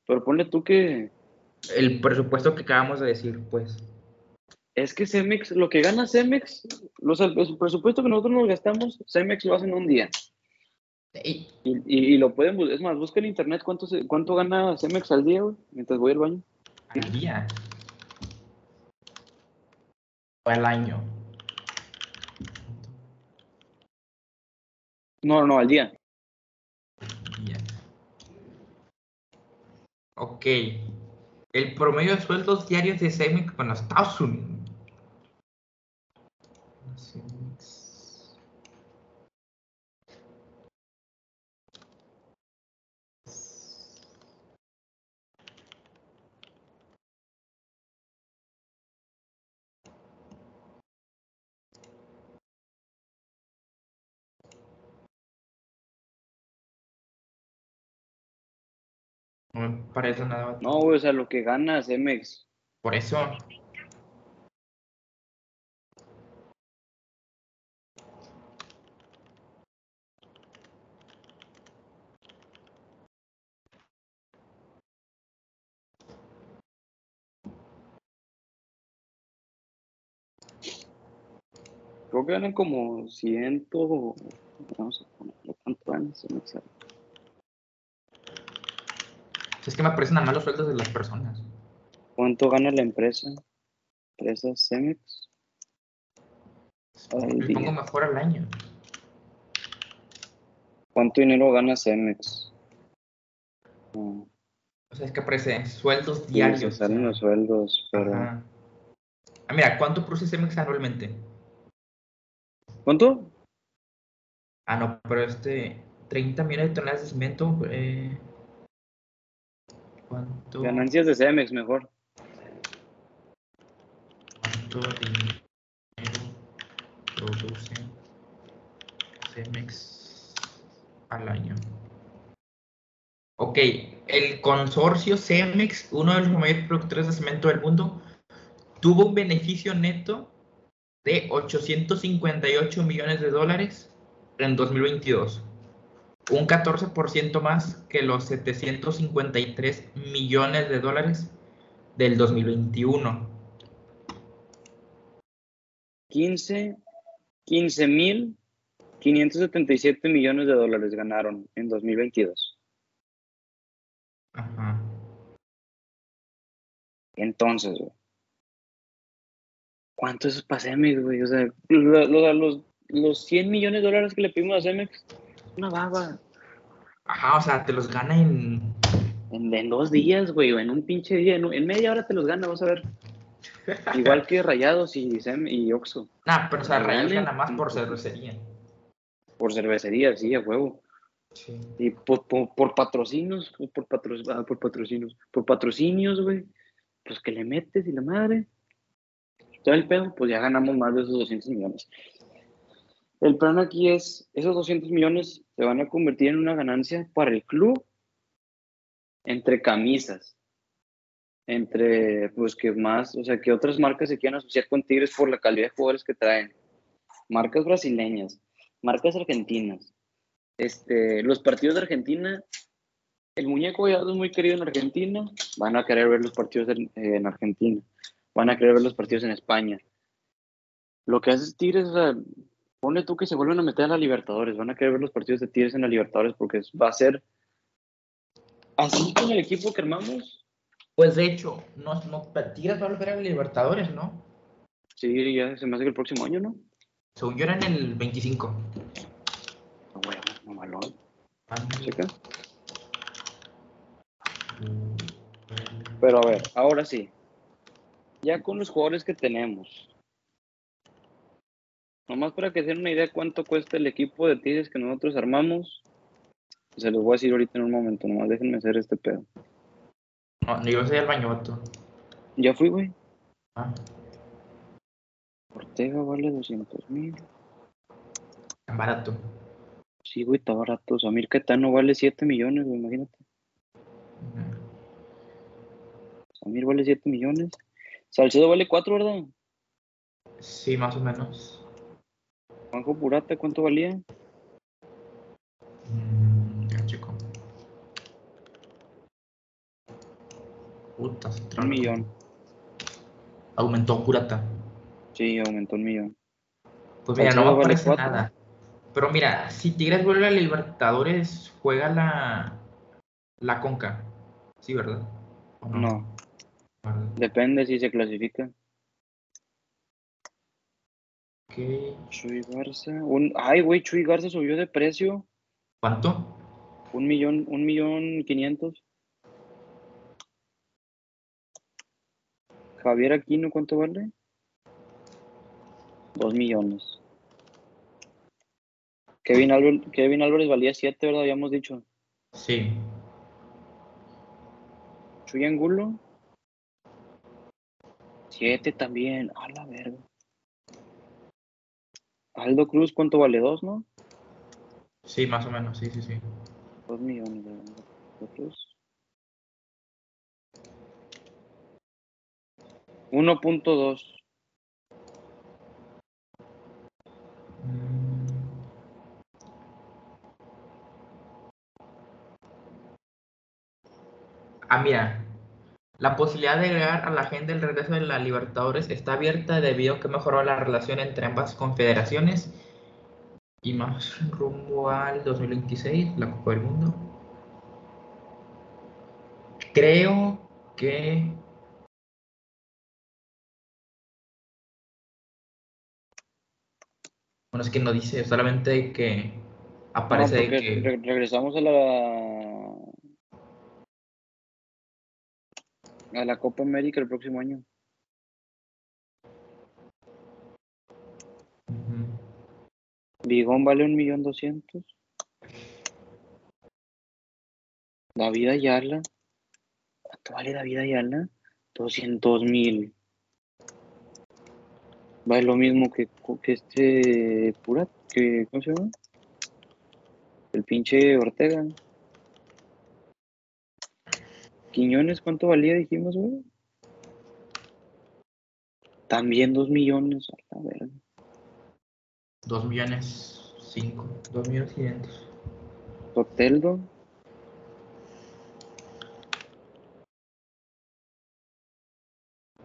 pero ponle tú que El presupuesto que acabamos de decir, pues. es que Cemex, lo que gana Cemex, los, el presupuesto que nosotros nos gastamos, Cemex lo hace en un día. Y- Y, lo pueden, es más, busca en internet cuánto, se- cuánto gana Cemex al día, güey, mientras voy al baño. al día. O al año. No, no, al día. Día. Ok. El promedio de sueldos diarios de Cemex, bueno, Estados Unidos. No me parece nada. No, güey, o sea, lo que gana Cemex. Por eso. Creo que ganan como ciento. Vamos a ponerle cuánto ganan Cemex. Es que me parecen nada más los sueldos de las personas. ¿Cuánto gana la empresa? Empresa Cemex. Le pongo mejor al año. ¿Cuánto dinero gana Cemex? No, O sea, es que aparece sueldos sí, diarios. se o salen los sueldos, pero. Ajá. Ah, mira, ¿cuánto produce Cemex anualmente? ¿Cuánto? Ah, no, pero este, 30 millones de toneladas de cemento. Eh, ¿Cuánto, Ganancias de Cemex, mejor. cuánto dinero produce Cemex al año? Ok, el consorcio Cemex, uno de los mayores productores de cemento del mundo, tuvo un beneficio neto de 858 millones de dólares en 2022, un 14% más que los 753 millones de dólares del 2021. 15 15.577 millones de dólares ganaron en 2022. Ajá. Entonces, güey. ¿Cuánto es para Cemex, güey? O sea, lo- lo- los, los 100 millones de dólares que le pedimos a Cemex, una baba. Ajá, o sea, te los gana en. En, en dos días, güey, o en un pinche día, en, en media hora te los gana, vas a ver. (laughs) Igual que Rayados y, Sem y Oxxo. Nah, pero o sea, Realmente. gana más por cervecería. Por cervecería, sí, a huevo. Sí. Y por, por, por patrocinios, por, por, patro- ah, por patrocinios, por patrocinios, güey. Pues que le metes y la madre. Todo el pedo, pues ya ganamos más de esos 200 millones. El plan aquí es, esos 200 millones se van a convertir en una ganancia para el club entre camisas, entre, pues que más, o sea, que otras marcas se quieran asociar con Tigres por la calidad de jugadores que traen. Marcas brasileñas, marcas argentinas. Este, los partidos de Argentina, el muñeco Gallardo es muy querido en Argentina, van a querer ver los partidos en, en Argentina, van a querer ver los partidos en España. Lo que hace Tigres, o ponle tú que se vuelven a meter a la Libertadores, van a querer ver los partidos de Tigres en la Libertadores porque va a ser así con el equipo que armamos. Pues de hecho, no, no, Tigres va a volver a Libertadores, ¿no? Sí, ya se me hace que el próximo año, ¿no? Según yo era en el 25. No, bueno, mamalón. Ah, Checa. Pero a ver, ahora sí. Ya con los jugadores que tenemos. Nomás para que se den una idea de cuánto cuesta el equipo de Tigres que nosotros armamos. Se los voy a decir ahorita en un momento, nomás déjenme hacer este pedo. No, no, yo soy el baño, vato. Ya fui, güey. Ah, Ortega vale 200 mil. tan barato. Sí, güey, está barato. Samir Caetano vale 7 millones, güey, imagínate. Ujú. Samir vale 7 millones. Salcedo vale 4, ¿verdad? Sí, más o menos. Juanjo Purata, ¿cuánto valía? Mm, ya, chico. Puta, se Un millón. Aumentó Curata. Sí, aumentó un millón. Pues mira, no me vale parece cuatro. nada. Pero mira, si Tigres vuelve a Libertadores, juega la, la Conca. Sí, ¿verdad? ¿O No, ¿Verdad? depende si se clasifica. Ok. Chuy Garza. Un... Ay, güey, Chuy Garza subió de precio. ¿Cuánto? Un millón, un millón quinientos. Javier Aquino, ¿cuánto vale? Dos millones. Kevin, Álvarez, Kevin Álvarez valía siete, ¿verdad? Habíamos dicho. Sí. Chuy Angulo. Siete también. A la verga. Aldo Cruz, ¿cuánto vale? Dos, ¿no? Sí, más o menos, sí, sí, sí. Dos millones de Aldo Cruz. 1.2. Mm, Ah, mira. La posibilidad de agregar a la agenda el regreso de la Libertadores está abierta debido a que mejoró la relación entre ambas confederaciones y más rumbo al 2026, la Copa del Mundo. Creo que bueno, es que no dice, solamente que aparece no, que re- regresamos a la a la Copa América el próximo año. Ujú. Bigón vale un millón doscientos. David Ayala. ¿Cuánto vale David Ayala? Doscientos mil. Vale lo mismo que, que este Purat, que ¿cómo se llama? El pinche Ortega. Quiñones, ¿cuánto valía? Dijimos, güey. También dos millones. A verga. 2 millones 5, 2 millones 500. Soteldo.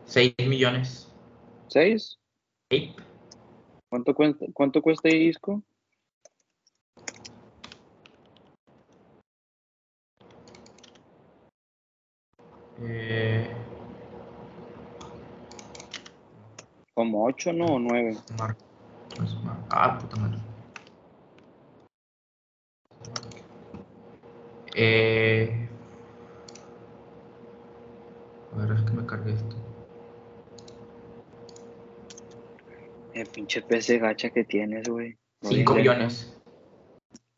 Seis millones. ¿Seis? Ey, ¿Cuánto cuesta, cuánto cuesta Isco? Eh, Como 8, ¿no? O 9. Mar- pues, Ah, puta madre. Eh... A ver, es que me cargué esto. El pinche PC gacha que tienes, güey. 5 Horrible. millones.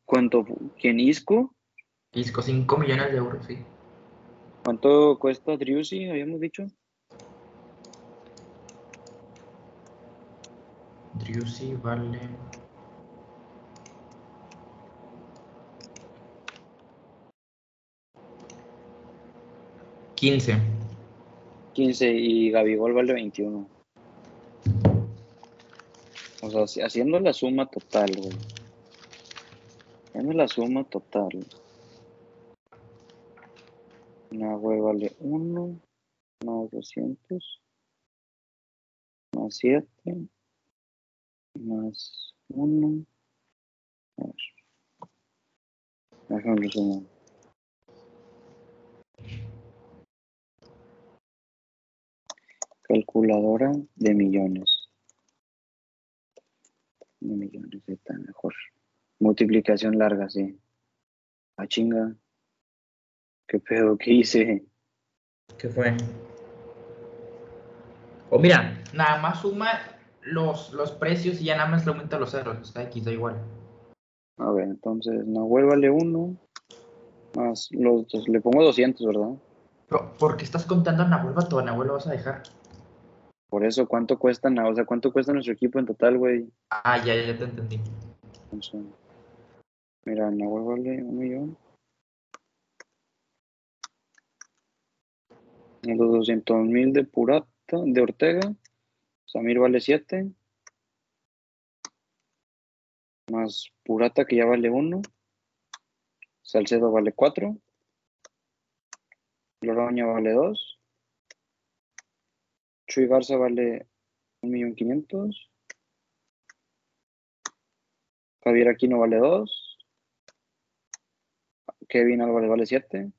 ¿Cuánto? ¿Quién Isco? Disco, 5 millones de euros, sí. ¿Cuánto cuesta Driussi? Habíamos dicho. Driussi vale. Quince. 15 y Gabigol vale 21. O sea, haciendo la suma total, güey. Haciendo la suma total. Nahuel vale 1, más 200, más 7, más 1. A ver. Déjame sumo. Calculadora de millones. De millones, está mejor. Multiplicación larga, sí. Ah, chinga. ¿Qué pedo? ¿Qué hice? ¿Qué fue? O mira, nada más suma los, los precios y ya nada más le aumenta los ceros. Está X, da igual. A ver, entonces, Nahuel vale 1. Más los dos. Le pongo 200, ¿verdad? Pero, ¿por qué estás contando a Nahuel Bato? A Nahuel lo vas a dejar. Por eso, ¿cuánto cuesta, Na- o sea, cuánto cuesta nuestro equipo en total, güey? Ah, ya, ya te entendí. Entonces, mira, Nahuel vale un millón. Los 200 mil de Purata, de Ortega. Samir vale 7. Más Purata que ya vale 1. Salcedo vale 4. Loroña vale 2. Chuy Garza vale 1.500.000. Javier Aquino vale 2. Kevin Álvarez vale 7.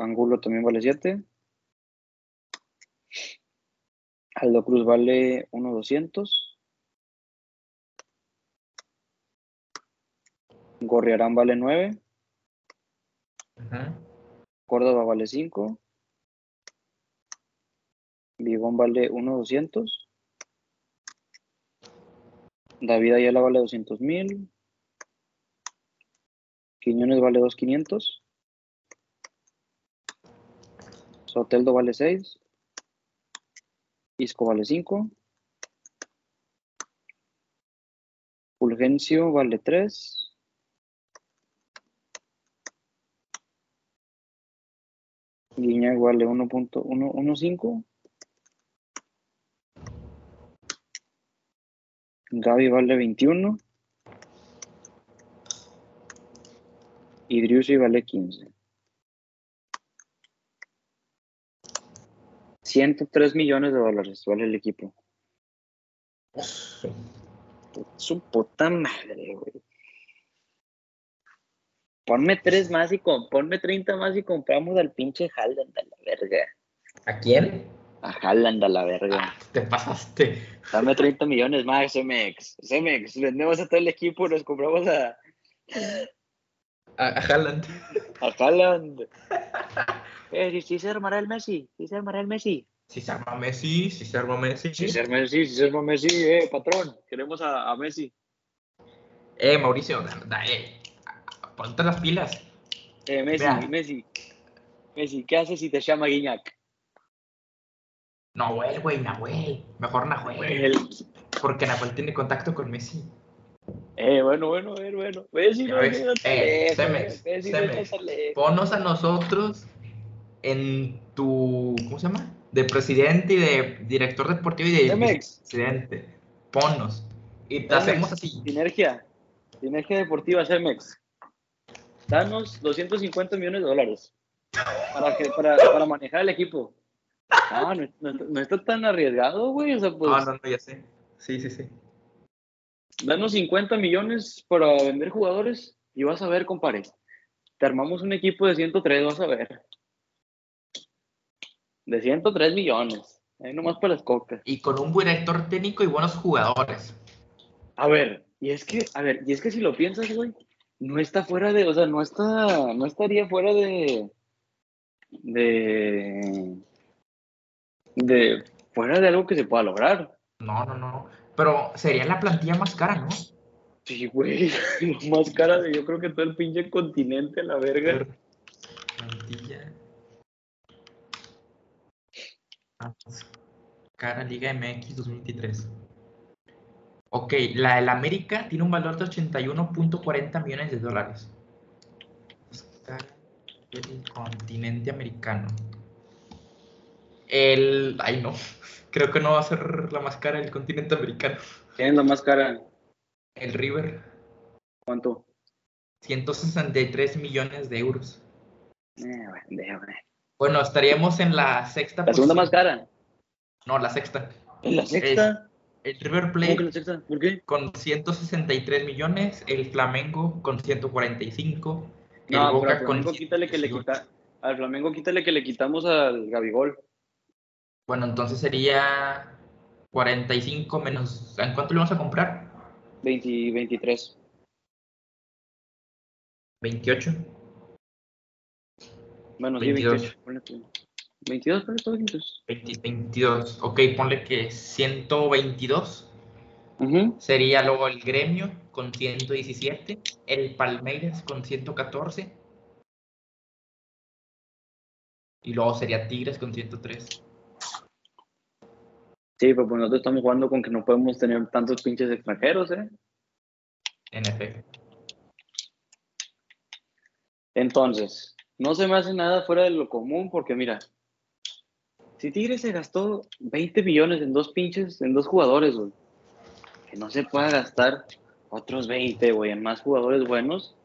Angulo también vale 7. Aldo Cruz vale 1.200. Gorriarán vale 9. Ajá. Córdoba vale 5. Vigón vale 1.200. David Ayala vale 200 mil. Quiñones vale 2.500. Soteldo vale 6. Isco vale 5. Fulgencio vale 3. Guiñac vale 1.115. Gaby vale 21. Y vale 15. 103 millones de dólares vale el equipo. Oso. Su puta madre, güey. Ponme tres más y con, ponme 30 más y compramos al pinche Haaland a la verga. ¿A quién? A Haaland a la verga. Te pasaste. Dame 30 millones más, Cemex. Cemex, vendemos a todo el equipo y nos compramos a, A, a Haaland. A Haaland. Eh, si, si se armará el Messi, si se armará el Messi. Si se arma Messi, si se arma Messi. Si se arma Messi, si se arma Messi, eh, patrón. Queremos a, a Messi. Eh, Mauricio, da, da, eh. Ponte las pilas. Eh, Messi, Vea. Messi. Messi, ¿qué haces si te llama Guiñac? Nahuel, güey, Nahuel. Mejor Nahuel. El- Porque Nahuel tiene contacto con Messi. Eh, bueno, bueno, bueno, bueno. No, ves. no, Eh, Ponos a nosotros en tu. ¿Cómo se llama? De presidente y de director deportivo y de presidente. Ponos. Y te hacemos así. Sinergia. Sinergia Deportiva Cemex. Danos 250 millones de dólares para, que, para, para manejar el equipo. Ah, no, no- no está tan arriesgado, güey. O sea, pues, No, no, no, ya sé. Sí, sí, sí. Danos 50 millones para vender jugadores y vas a ver, compadre. Te armamos un equipo de 103, vas a ver. De 103 millones. Ahí nomás para las cocas. Y con un buen director técnico y buenos jugadores. A ver, y es que, a ver, y es que si lo piensas, güey, no está fuera de, o sea, no está, no estaría fuera de, de, de, fuera de algo que se pueda lograr. No, no, no. Pero sería la plantilla más cara, ¿no? Sí, güey, lo (laughs) más cara de yo creo que todo el pinche continente la verga. Plantilla. Ah, cara Liga MX 2023. Ok, la del América tiene un valor de 81.40 millones de dólares. Del continente americano. El. Ay, no. (laughs) Creo que no va a ser la más cara del continente americano. ¿Quién es la más cara? El River. ¿Cuánto? 163 millones de euros. Eh. Bueno, estaríamos en la sexta ¿La segunda más cara? No, la sexta. ¿En la sexta? El River ¿Cómo que la Plate sexta? ¿Por qué? con 163 millones, el Flamengo con 145, el No, pero Boca al con Flamengo quítale que le 118. quita, al Flamengo quítale que le quitamos al Gabigol. Bueno, entonces sería 45 menos. ¿En cuánto le vamos a comprar? 20, 23. 28. Bueno, 22. sí, 28. ponle tú. 22, ponle tú, 22. 20 22. Ok, ponle que 122. Ujú. Sería luego el Gremio con 117, el Palmeiras con 114. Y luego sería Tigres con 103. Sí, pero pues nosotros estamos jugando con que no podemos tener tantos pinches extranjeros, ¿eh? En efecto. Entonces, no se me hace nada fuera de lo común porque mira, si Tigres se gastó 20 millones en dos pinches, en dos jugadores, güey, que no se pueda gastar otros 20, güey, en más jugadores buenos,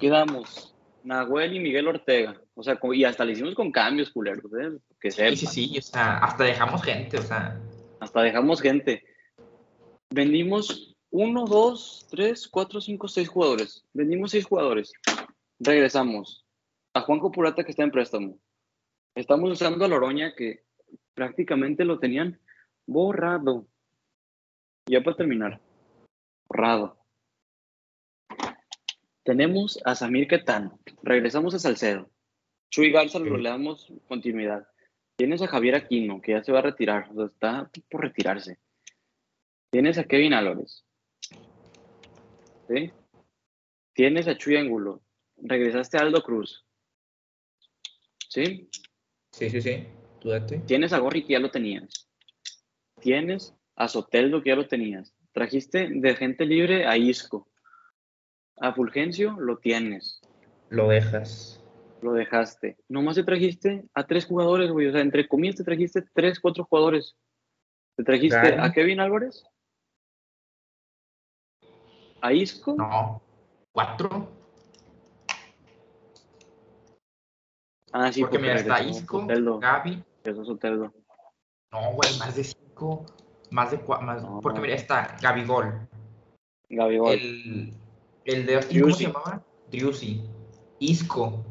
quedamos Nahuel y Miguel Ortega. O sea, y hasta le hicimos con cambios, culeros, ¿eh? Que Sí, sí, sí. O sea, hasta dejamos gente. O sea, Hasta dejamos gente. Vendimos uno, dos, tres, cuatro, cinco, seis jugadores. Vendimos seis jugadores. Regresamos. A Juanjo Purata que está en préstamo. Estamos usando a Loroña que prácticamente lo tenían borrado. Ya para terminar. Borrado. Tenemos a Samir Quetano. Regresamos a Salcedo. Chuy Garza Sí. le damos continuidad. Tienes a Javier Aquino, que ya se va a retirar, o sea, está por retirarse. Tienes a Kevin Álvarez. ¿Sí? Tienes a Chuy Angulo. Regresaste a Aldo Cruz. ¿Sí? sí, sí, sí. Tú date. Tienes a Gorri, que ya lo tenías. Tienes a Soteldo, que ya lo tenías. Trajiste de gente libre a Isco. A Fulgencio lo tienes. Lo dejas. Lo dejaste. Nomás te trajiste a tres jugadores, güey. O sea, entre comillas te trajiste tres, cuatro jugadores. Te trajiste Claro. a Kevin Álvarez, a Isco, No. ¿Cuatro? ah, sí, porque mira, está Isco, Gaby. regresó Soteldo. No, güey, más de cinco. Más de cuatro. Más... No. Porque mira, está Gabigol. Gabigol, El, el de. ¿Cómo Driussi. se llamaba? Driussi. Isco.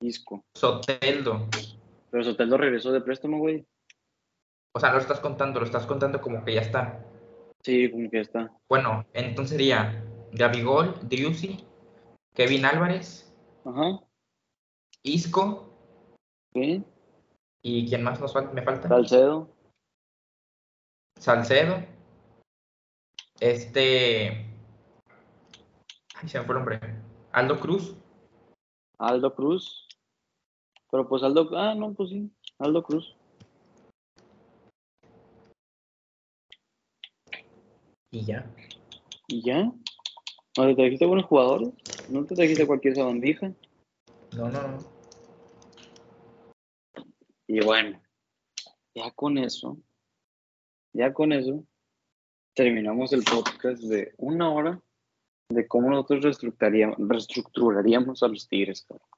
Isco. Soteldo. Pero Soteldo regresó de préstamo, güey. O sea, no lo estás contando, lo estás contando como que ya está. Sí, como que ya está. Bueno, entonces sería Gabigol, Driussi, Kevin Álvarez, Ajá. Isco. Sí. ¿Y quién más nos fal- me falta? Salcedo. Salcedo. Este. Ay, se me fue el nombre. Aldo Cruz. Aldo Cruz. Pero pues Aldo, ah, no, pues sí, Aldo Cruz. Y ya. Y ya. ¿No te trajiste buenos jugadores? ¿No te trajiste cualquier sabandija? No, no, no. Y bueno, ya con eso, ya con eso, terminamos el podcast de una hora de cómo nosotros reestructuraríamos, reestructuraríamos a los Tigres. cabrón.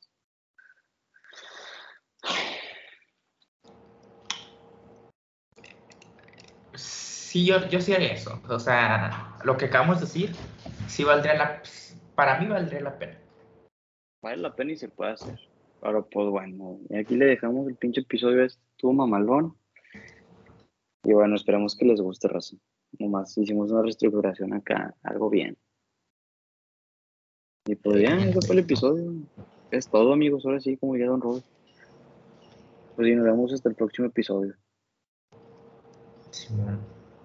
Sí, yo, yo sí haría eso. O sea, lo que acabamos de decir, sí valdría la... Para mí valdría la pena. Vale la pena y se puede hacer. Pero pues bueno, y aquí le dejamos el pinche episodio. Estuvo mamalón. Y bueno, esperamos que les guste, razón. Nomás hicimos una reestructuración acá, algo bien. Y pues ya, ese fue el episodio. Es todo, amigos. Ahora sí, como ya Don Robert. Pues sí, nos vemos hasta el próximo episodio. Sí.